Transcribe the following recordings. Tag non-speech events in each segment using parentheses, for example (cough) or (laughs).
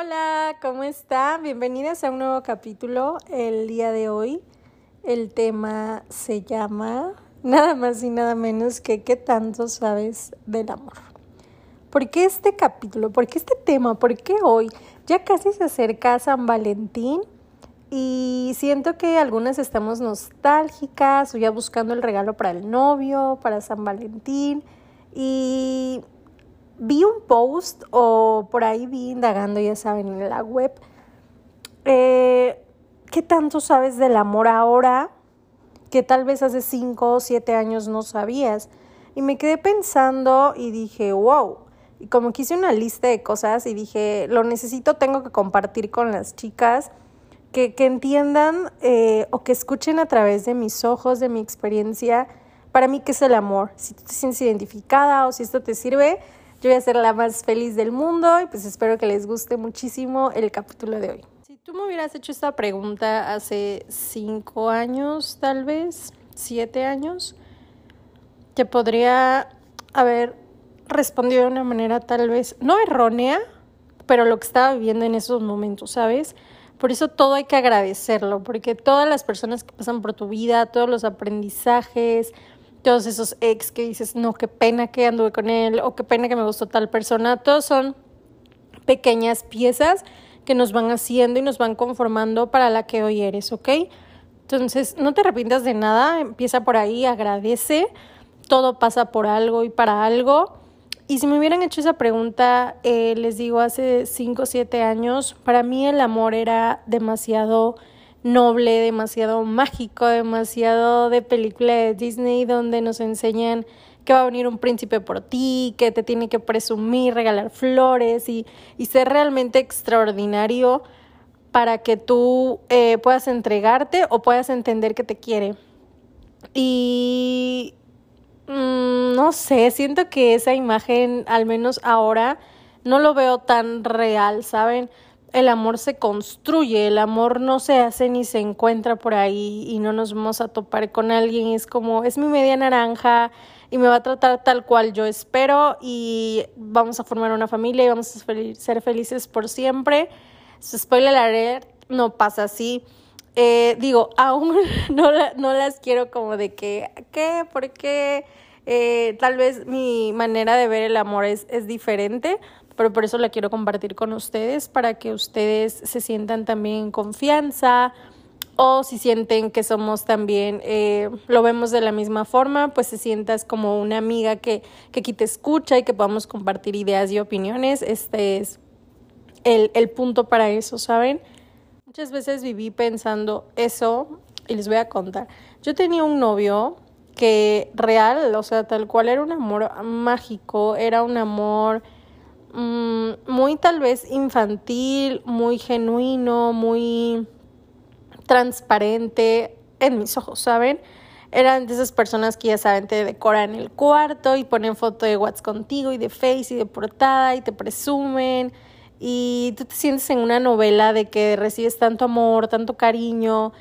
Hola, ¿cómo están? Bienvenidas a un nuevo capítulo. El día de hoy el tema se llama nada más y nada menos que ¿qué tanto sabes del amor? ¿Por qué este capítulo? ¿Por qué este tema? ¿Por qué hoy? Ya casi se acerca San Valentín y siento que algunas estamos nostálgicas o ya buscando el regalo para el novio, para San Valentín y vi un post o por ahí vi indagando, ya saben, en la web, eh, ¿qué tanto sabes del amor ahora que tal vez hace cinco o siete años no sabías? Y me quedé pensando y dije, wow. Y como que hice una lista de cosas y dije, lo necesito, tengo que compartir con las chicas, que, que entiendan eh, o que escuchen a través de mis ojos, de mi experiencia, para mí qué es el amor. Si tú te sientes identificada o si esto te sirve, yo voy a ser la más feliz del mundo y pues espero que les guste muchísimo el capítulo de hoy. Si tú me hubieras hecho esta pregunta hace cinco años, tal vez, siete años, te podría haber respondido de una manera tal vez no errónea, pero lo que estaba viviendo en esos momentos, ¿sabes? Por eso todo hay que agradecerlo, porque todas las personas que pasan por tu vida, todos los aprendizajes, todos esos ex que dices, no, qué pena que anduve con él o qué pena que me gustó tal persona, todos son pequeñas piezas que nos van haciendo y nos van conformando para la que hoy eres, ¿ok? Entonces, no te arrepientas de nada, empieza por ahí, agradece, todo pasa por algo y para algo. Y si me hubieran hecho esa pregunta, eh, les digo, hace 5 o 7 años, para mí el amor era demasiado noble, demasiado mágico, demasiado de película de Disney donde nos enseñan que va a venir un príncipe por ti, que te tiene que presumir, regalar flores y, y ser realmente extraordinario para que tú eh, puedas entregarte o puedas entender que te quiere. Y mm, no sé, siento que esa imagen, al menos ahora, no lo veo tan real, ¿saben? El amor se construye, el amor no se hace ni se encuentra por ahí y no nos vamos a topar con alguien. Es como, es mi media naranja y me va a tratar tal cual yo espero y vamos a formar una familia y vamos a ser felices por siempre. Spoiler alert, no pasa así. Eh, digo, (laughs) aún no, no las quiero como de que, ¿qué? ¿Por qué? Eh, tal vez mi manera de ver el amor es, es diferente pero por eso la quiero compartir con ustedes para que ustedes se sientan también en confianza o si sienten que somos también, eh, lo vemos de la misma forma, pues se sientas como una amiga que, que aquí te escucha y que podamos compartir ideas y opiniones. Este es el, el punto para eso, ¿saben? Muchas veces viví pensando eso y les voy a contar. Yo tenía un novio que real, o sea, tal cual era un amor mágico, era un amor Mm, muy tal vez infantil, muy genuino, muy transparente en mis ojos, ¿saben? Eran de esas personas que ya saben, te decoran el cuarto y ponen foto de WhatsApp contigo y de Face y de portada y te presumen y tú te sientes en una novela de que recibes tanto amor, tanto cariño.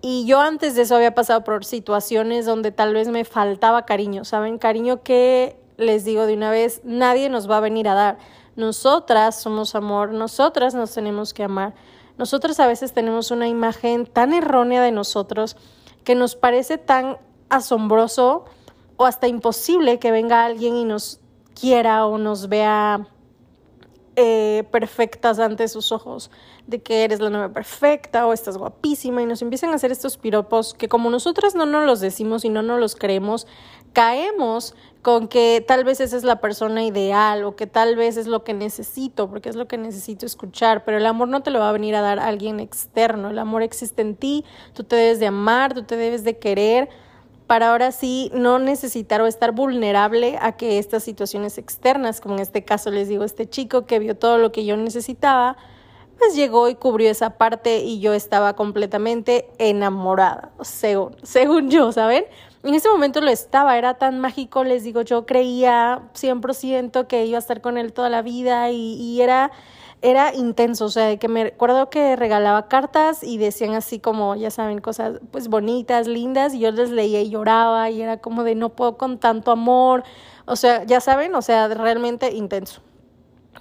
Y yo antes de eso había pasado por situaciones donde tal vez me faltaba cariño, ¿saben? Cariño que les digo de una vez, nadie nos va a venir a dar. Nosotras somos amor, nosotras nos tenemos que amar. Nosotras a veces tenemos una imagen tan errónea de nosotros que nos parece tan asombroso o hasta imposible que venga alguien y nos quiera o nos vea eh, perfectas ante sus ojos, de que eres la novia perfecta o estás guapísima y nos empiezan a hacer estos piropos que como nosotras no nos los decimos y no nos los creemos, caemos con que tal vez esa es la persona ideal o que tal vez es lo que necesito, porque es lo que necesito escuchar, pero el amor no te lo va a venir a dar alguien externo, el amor existe en ti, tú te debes de amar, tú te debes de querer para ahora sí no necesitar o estar vulnerable a que estas situaciones externas, como en este caso les digo, este chico que vio todo lo que yo necesitaba, pues llegó y cubrió esa parte y yo estaba completamente enamorada, según, según yo, ¿saben? En ese momento lo estaba, era tan mágico, les digo, yo creía 100% que iba a estar con él toda la vida y, y era era intenso, o sea, que me recuerdo que regalaba cartas y decían así como, ya saben, cosas pues bonitas, lindas, y yo les leía y lloraba y era como de no puedo con tanto amor, o sea, ya saben, o sea, realmente intenso.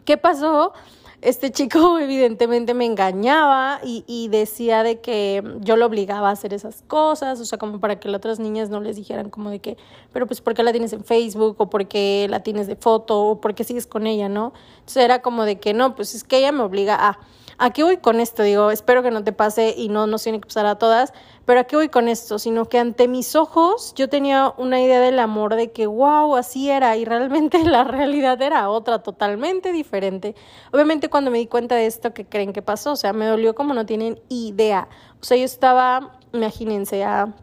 ¿Qué pasó? Este chico (laughs) evidentemente me engañaba y, y, decía de que yo lo obligaba a hacer esas cosas, o sea, como para que las otras niñas no les dijeran como de que, pero pues ¿por qué la tienes en Facebook? o ¿por qué la tienes de foto? o ¿por qué sigues con ella? ¿no? Entonces era como de que no, pues es que ella me obliga a... ¿A qué voy con esto? Digo, espero que no te pase y no nos tiene que pasar a todas, pero ¿a qué voy con esto? Sino que ante mis ojos yo tenía una idea del amor de que, wow, así era y realmente (laughs) la realidad era otra, totalmente diferente. Obviamente cuando me di cuenta de esto, ¿qué creen que pasó? O sea, me dolió como no tienen idea. O sea, yo estaba, imagínense, a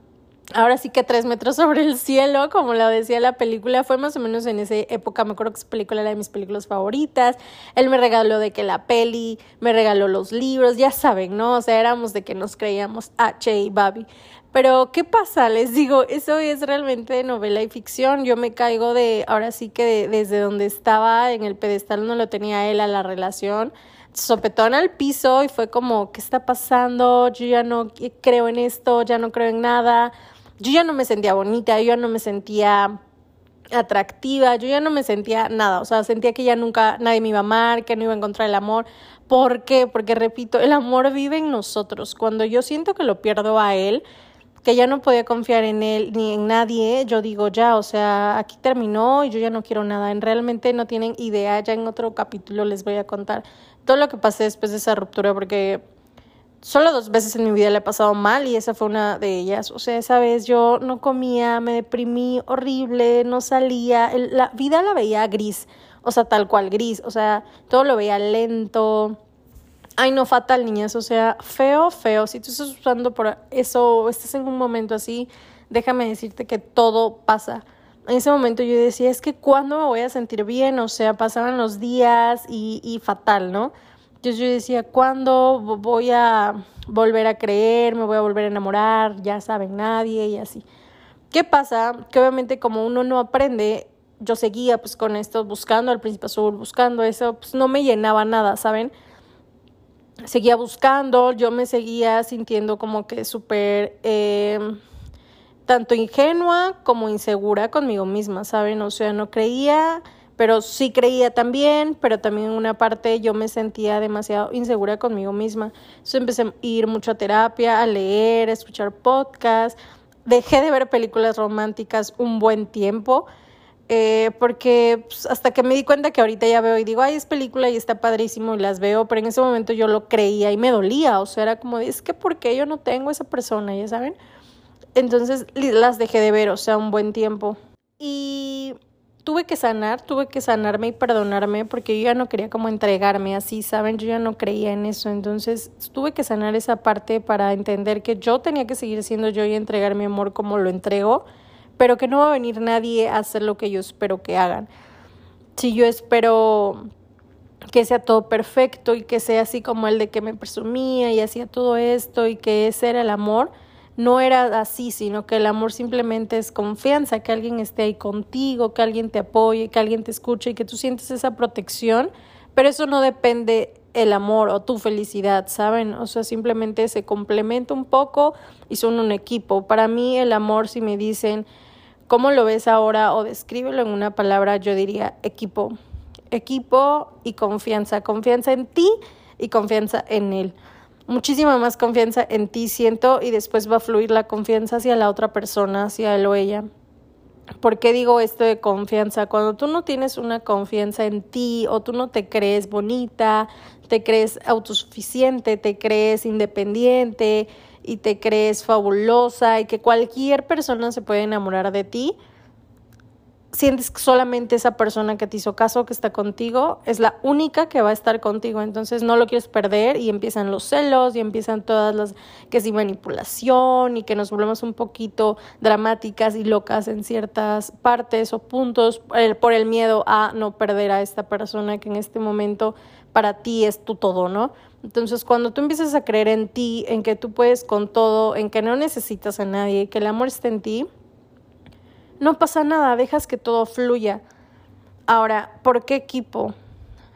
ahora sí que tres metros sobre el cielo, como lo decía la película, fue más o menos en esa época, me acuerdo que esa película era de mis películas favoritas, él me regaló de que la peli, me regaló los libros, ya saben, ¿no? O sea, éramos de que nos creíamos H y Babi. Pero, ¿qué pasa? Les digo, eso es realmente novela y ficción. Yo me caigo de, ahora sí que desde donde estaba en el pedestal no lo tenía él a la relación sopetón al piso y fue como, ¿qué está pasando? Yo ya no creo en esto, ya no creo en nada yo ya no me sentía bonita, yo ya no me sentía atractiva, yo ya no me sentía nada, o sea, sentía que ya nunca nadie me iba a amar, que no iba a encontrar el amor. ¿Por qué? Porque repito, el amor vive en nosotros. Cuando yo siento que lo pierdo a él, que ya no podía confiar en él ni en nadie, yo digo ya, o sea, aquí terminó y yo ya no quiero nada. En realmente no tienen idea, ya en otro capítulo les voy a contar todo lo que pasé después de esa ruptura porque Solo dos veces en mi vida le he pasado mal y esa fue una de ellas. O sea, esa vez yo no comía, me deprimí horrible, no salía. la vida la veía gris, o sea, tal cual gris. O sea, todo lo veía lento. Ay, no, fatal, niñas. O sea, feo, feo. Si tú estás usando por eso o estás en un momento así, déjame decirte que todo pasa. En ese momento yo decía, es que ¿cuándo me voy a sentir bien? O sea, pasaban los días y, y fatal, ¿no? Entonces yo decía, ¿cuándo voy a volver a creer? ¿Me voy a volver a enamorar? Ya saben, nadie y así. ¿Qué pasa? Que obviamente como uno no aprende, yo seguía pues con esto, buscando al príncipe azul, buscando eso, pues no me llenaba nada, ¿saben? Seguía buscando, yo me seguía sintiendo como que súper... Eh, tanto ingenua como insegura conmigo misma, ¿saben? O sea, no creía pero sí creía también, pero también una parte yo me sentía demasiado insegura conmigo misma. Entonces empecé a ir mucho a terapia, a leer, a escuchar podcasts, dejé de ver películas románticas un buen tiempo. Eh, porque pues, hasta que me di cuenta que ahorita ya veo y digo, ay, es película y está padrísimo y las veo, pero en ese momento yo lo creía y me dolía, o sea, era como, es que ¿por qué yo no tengo esa persona? Ya saben. Entonces las dejé de ver, o sea, un buen tiempo. Y tuve que sanar, tuve que sanarme y perdonarme porque yo ya no quería como entregarme así, ¿saben? Yo ya no creía en eso, entonces tuve que sanar esa parte para entender que yo tenía que seguir siendo yo y entregar mi amor como lo entrego, pero que no va a venir nadie a hacer lo que yo espero que hagan. Si yo espero que sea todo perfecto y que sea así como el de que me presumía y hacía todo esto y que ese era el amor, no era así, sino que el amor simplemente es confianza, que alguien esté ahí contigo, que alguien te apoye, que alguien te escuche y que tú sientes esa protección, pero eso no depende el amor o tu felicidad, ¿saben? O sea, simplemente se complementa un poco y son un equipo. Para mí el amor, si me dicen, ¿cómo lo ves ahora? o descríbelo en una palabra, yo diría equipo. Equipo y confianza. Confianza en ti y confianza en él muchísima más confianza en ti, siento, y después va a fluir la confianza hacia la otra persona, hacia él o ella. ¿Por qué digo esto de confianza? Cuando tú no tienes una confianza en ti o tú no te crees bonita, te crees autosuficiente, te crees independiente y te crees fabulosa y que cualquier persona se puede enamorar de ti, sientes que solamente esa persona que te hizo caso, que está contigo, es la única que va a estar contigo. Entonces no lo quieres perder y empiezan los celos y empiezan todas las que es manipulación y que nos volvemos un poquito dramáticas y locas en ciertas partes o puntos por el miedo a no perder a esta persona que en este momento para ti es tu todo, ¿no? Entonces, cuando tú empiezas a creer en ti, en que tú puedes con todo, en que no necesitas a nadie, que el amor está en ti, no pasa nada, dejas que todo fluya. Ahora, ¿por qué equipo?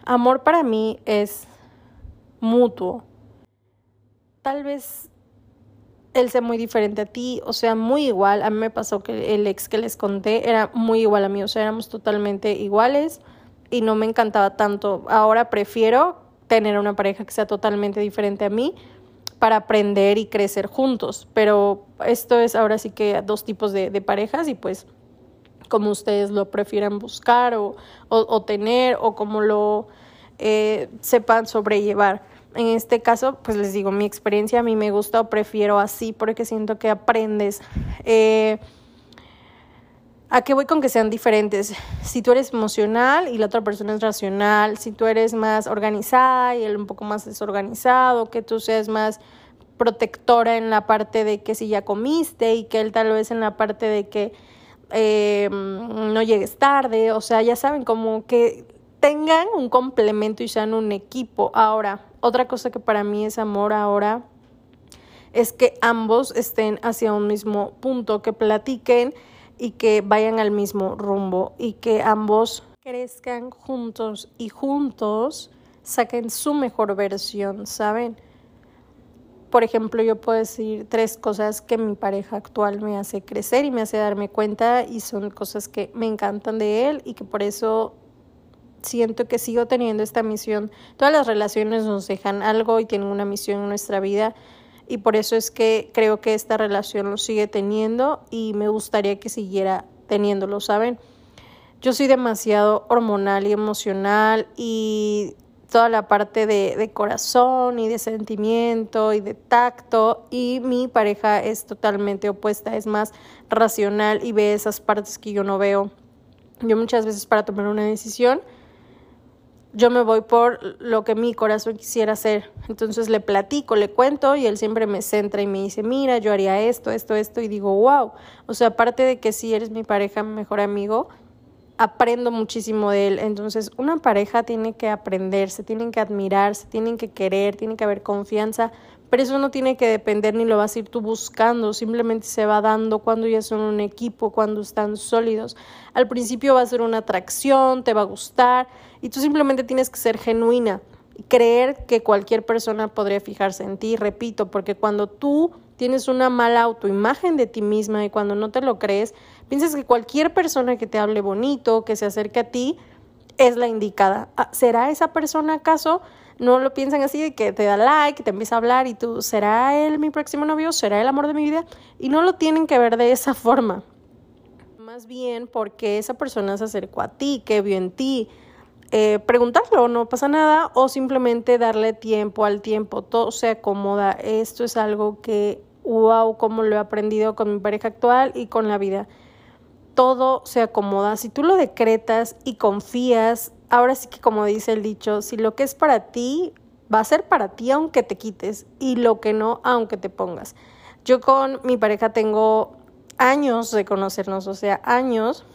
Amor para mí es mutuo. Tal vez él sea muy diferente a ti, o sea, muy igual. A mí me pasó que el ex que les conté era muy igual a mí, o sea, éramos totalmente iguales y no me encantaba tanto. Ahora prefiero tener una pareja que sea totalmente diferente a mí para aprender y crecer juntos. Pero esto es ahora sí que dos tipos de, parejas y pues como ustedes lo prefieran buscar o, o, tener o como lo eh, sepan sobrellevar. En este caso, pues les digo, mi experiencia a mí me gusta o prefiero así porque siento que aprendes. Eh, ¿A qué voy con que sean diferentes? Si tú eres emocional y la otra persona es racional, si tú eres más organizada y él un poco más desorganizado, que tú seas más protectora en la parte de que si ya comiste y que él tal vez en la parte de que eh, no llegues tarde, o sea, ya saben, como que tengan un complemento y sean un equipo. Ahora, otra cosa que para mí es amor ahora es que ambos estén hacia un mismo punto, que platiquen y que vayan al mismo rumbo y que ambos crezcan juntos y juntos saquen su mejor versión, ¿saben? Por ejemplo, yo puedo decir tres cosas que mi pareja actual me hace crecer y me hace darme cuenta y son cosas que me encantan de él y que por eso siento que sigo teniendo esta misión. Todas las relaciones nos dejan algo y tienen una misión en nuestra vida y por eso es que creo que esta relación lo sigue teniendo y me gustaría que siguiera teniéndolo, ¿saben? Yo soy demasiado hormonal y emocional y toda la parte de, de, corazón y de sentimiento y de tacto y mi pareja es totalmente opuesta, es más racional y ve esas partes que yo no veo. Yo muchas veces para tomar una decisión yo me voy por lo que mi corazón quisiera hacer. Entonces le platico, le cuento y él siempre me centra y me dice, mira, yo haría esto, esto, esto y digo, wow. O sea, aparte de que si eres mi pareja, mi mejor amigo, aprendo muchísimo de él. Entonces, una pareja tiene que aprender, se tienen que admirar, se tienen que querer, tiene que haber confianza, pero eso no tiene que depender ni lo vas a ir tú buscando, simplemente se va dando cuando ya son un equipo, cuando están sólidos. Al principio va a ser una atracción, te va a gustar y tú simplemente tienes que ser genuina creer que cualquier persona podría fijarse en ti, repito, porque cuando tú tienes una mala autoimagen de ti misma y cuando no te lo crees, piensas que cualquier persona que te hable bonito, que se acerque a ti, es la indicada. Ah, ¿Será esa persona acaso? No lo piensan así de que te da like, te empieza a hablar y tú, ¿será él mi próximo novio? ¿Será el amor de mi vida? Y no lo tienen que ver de esa (laughs) forma. Más bien porque esa persona se acercó a ti, que vio en ti. Eh, preguntarlo, no pasa nada, o simplemente darle tiempo al tiempo, todo se acomoda. Esto es algo que, wow, como lo he aprendido con mi pareja actual y con la vida. Todo se acomoda. Si tú lo decretas y confías ahora sí que como dice el dicho, si lo que es para ti va a ser para ti aunque te quites y lo que no aunque te pongas. Yo con mi pareja tengo años de conocernos, o sea, años,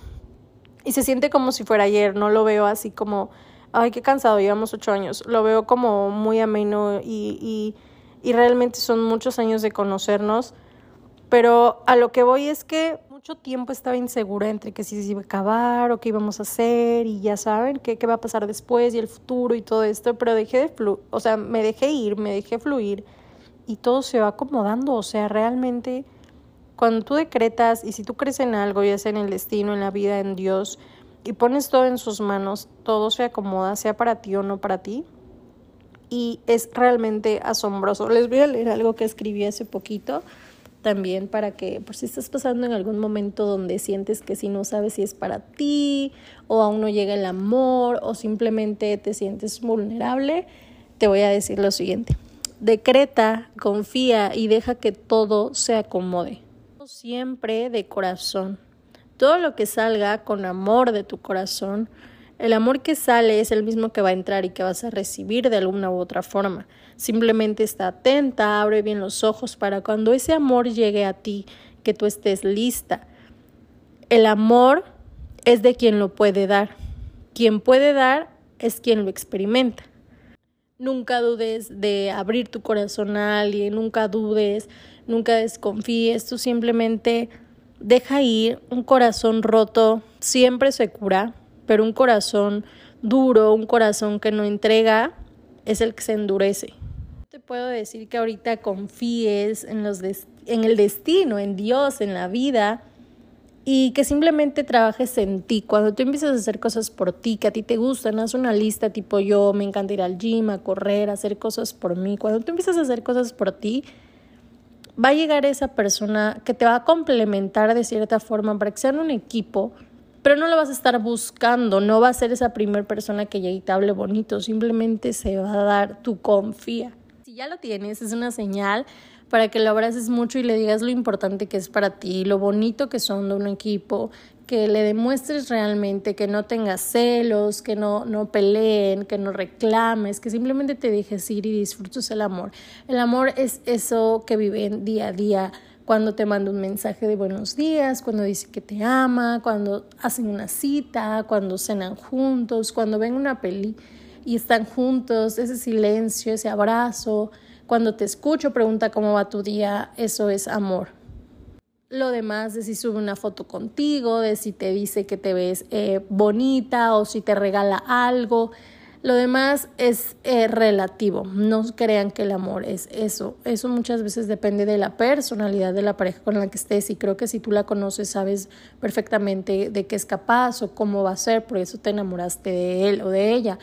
y se siente como si fuera ayer, no lo veo así como, ay, qué cansado, llevamos ocho años, lo veo como muy ameno y, y, y realmente son muchos años de conocernos, pero a lo que voy es que mucho tiempo estaba insegura entre que si se iba a acabar o qué íbamos a hacer y ya saben qué, qué va a pasar después y el futuro y todo esto, pero dejé de flu o sea, me dejé ir, me dejé fluir y todo se va acomodando, o sea, realmente cuando tú decretas y si tú crees en algo, ya sea en el destino, en la vida, en Dios, y pones todo en sus manos, todo se acomoda, sea para ti o no para ti. Y es realmente asombroso. Les voy a leer algo que escribí hace poquito también para que por si estás pasando en algún momento donde sientes que si no sabes si es para ti o aún no llega el amor o simplemente te sientes vulnerable, te voy a decir lo siguiente. Decreta, confía y deja que todo se acomode. Siempre de corazón. Todo lo que salga con amor de tu corazón el amor que sale es el mismo que va a entrar y que vas a recibir de alguna u otra forma. Simplemente está atenta, abre bien los ojos para cuando ese amor llegue a ti, que tú estés lista. El amor es de quien lo puede dar. Quien puede dar es quien lo experimenta. Nunca dudes de abrir tu corazón a alguien, nunca dudes, nunca desconfíes, tú simplemente deja ir un corazón roto, siempre se cura, pero un corazón duro, un corazón que no entrega, es el que se endurece. Puedo decir que ahorita confíes en, los en el destino, en Dios, en la vida, y que simplemente trabajes en ti. Cuando tú empiezas a hacer cosas por ti, que a ti te gustan, haz una lista tipo yo, me encanta ir al gym, a correr, a hacer cosas por mí. Cuando tú empiezas a hacer cosas por ti, va a llegar esa persona que te va a complementar de cierta forma para que sean un equipo, pero no lo vas a estar buscando, no va a ser esa primera persona que llegue y te hable bonito, simplemente se va a dar tu confía. Ya lo tienes, es una señal para que lo abraces mucho y le digas lo importante que es para ti, lo bonito que son de un equipo, que le demuestres realmente que no tengas celos, que no, no peleen, que no reclames, que simplemente te dejes ir y disfrutes el amor. El amor es eso que viven día a día cuando te manda un mensaje de buenos días, cuando dice que te ama, cuando hacen una cita, cuando cenan juntos, cuando ven una peli y están juntos, ese silencio, ese abrazo, cuando te escucho, pregunta cómo va tu día, eso es amor. Lo demás de si sube una foto contigo, de si te dice que te ves eh, bonita o si te regala algo. Lo demás es eh, relativo. No crean que el amor es eso. Eso muchas veces depende de la personalidad de la pareja con la que estés. Y creo que si tú la conoces, sabes perfectamente de qué es capaz o cómo va a ser. Por eso te enamoraste de él o de ella.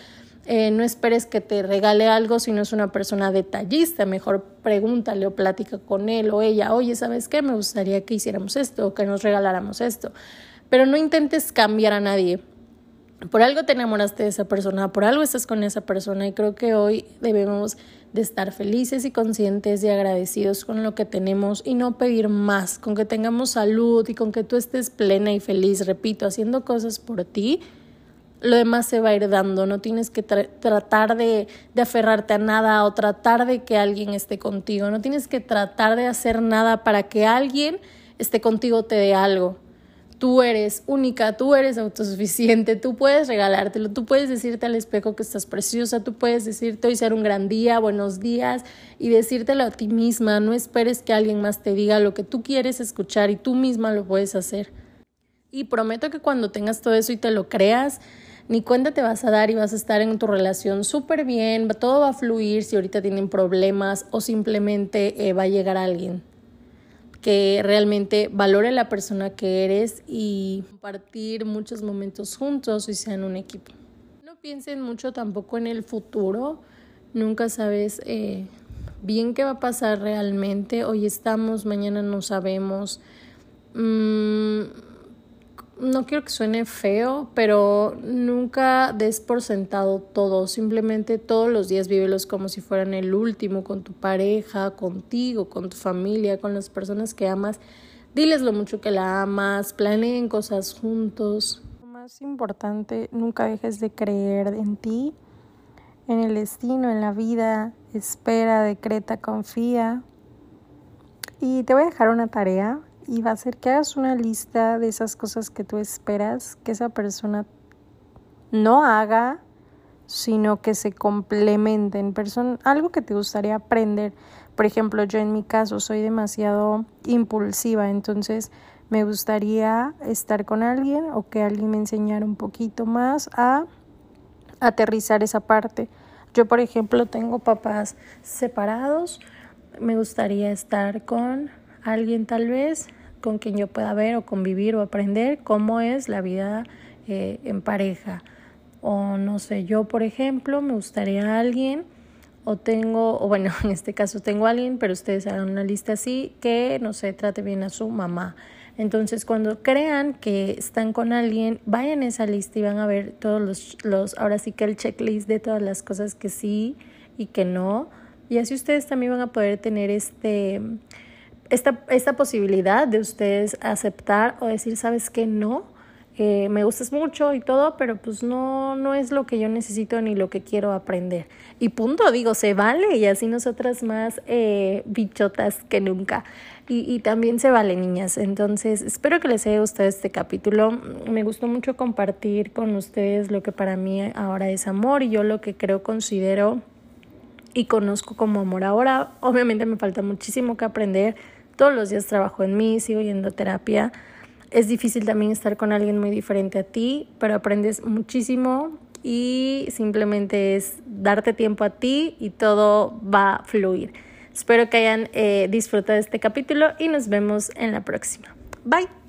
Eh, no esperes que te regale algo si no es una persona detallista. Mejor pregúntale o plática con él o ella. Oye, ¿sabes qué? Me gustaría que hiciéramos esto o que nos regaláramos esto. Pero no intentes cambiar a nadie. Por algo te enamoraste de esa persona, por algo estás con esa persona y creo que hoy debemos de estar felices y conscientes y agradecidos con lo que tenemos y no pedir más, con que tengamos salud y con que tú estés plena y feliz, repito, haciendo cosas por ti lo demás se va a ir dando, no tienes que tratar de, aferrarte a nada o tratar de que alguien esté contigo, no tienes que tratar de hacer nada para que alguien esté contigo te dé algo. Tú eres única, tú eres autosuficiente, tú puedes regalártelo, tú puedes decirte al espejo que estás preciosa, tú puedes decirte hoy ser un gran día, buenos días y decírtelo a ti misma, no esperes que alguien más te diga lo que tú quieres escuchar y tú misma lo puedes hacer. Y prometo que cuando tengas todo eso y te lo creas, ni cuenta te vas a dar y vas a estar en tu relación súper bien, todo va a fluir si ahorita tienen problemas o simplemente eh, va a llegar alguien que realmente valore la persona que eres y compartir muchos momentos juntos y sean un equipo. No piensen mucho tampoco en el futuro, nunca sabes eh, bien qué va a pasar realmente, hoy estamos, mañana no sabemos. Mm, no quiero que suene feo, pero nunca des por sentado todo. Simplemente todos los días vívelos como si fueran el último, con tu pareja, contigo, con tu familia, con las personas que amas. Diles lo mucho que la amas, planeen cosas juntos. Lo más importante, nunca dejes de creer en ti, en el destino, en la vida. Espera, decreta, confía. Y te voy a dejar una tarea y va a ser que hagas una lista de esas cosas que tú esperas que esa persona no haga, sino que se complementen. algo que te gustaría aprender. Por ejemplo, yo en mi caso soy demasiado impulsiva, entonces me gustaría estar con alguien o que alguien me enseñara un poquito más a aterrizar esa parte. Yo, por ejemplo, tengo papás separados. Me gustaría estar con alguien tal vez con quien yo pueda ver o convivir o aprender cómo es la vida eh, en pareja. O no sé, yo por ejemplo me gustaría alguien o tengo, o bueno, (laughs) en este caso tengo alguien, pero ustedes hagan una lista así que, no sé, trate bien a su mamá. Entonces, cuando crean que están con alguien, vayan a esa lista y van a ver todos los, los, ahora sí que el checklist de todas las cosas que sí y que no. Y así ustedes también van a poder tener este, esta, esta posibilidad de ustedes aceptar o decir, sabes que no, eh, me gustas mucho y todo, pero pues no, no es lo que yo necesito ni lo que quiero aprender. Y punto, digo, se vale y así nosotras más eh, bichotas que nunca. Y, y también se vale, niñas. Entonces, espero que les haya gustado este capítulo. Me gustó mucho compartir con ustedes lo que para mí ahora es amor y yo lo que creo, considero y conozco como amor ahora. Obviamente me falta muchísimo que aprender todos los días trabajo en mí, sigo yendo a terapia. Es difícil también estar con alguien muy diferente a ti, pero aprendes muchísimo y simplemente es darte tiempo a ti y todo va a fluir. Espero que hayan eh, disfrutado este capítulo y nos vemos en la próxima. Bye.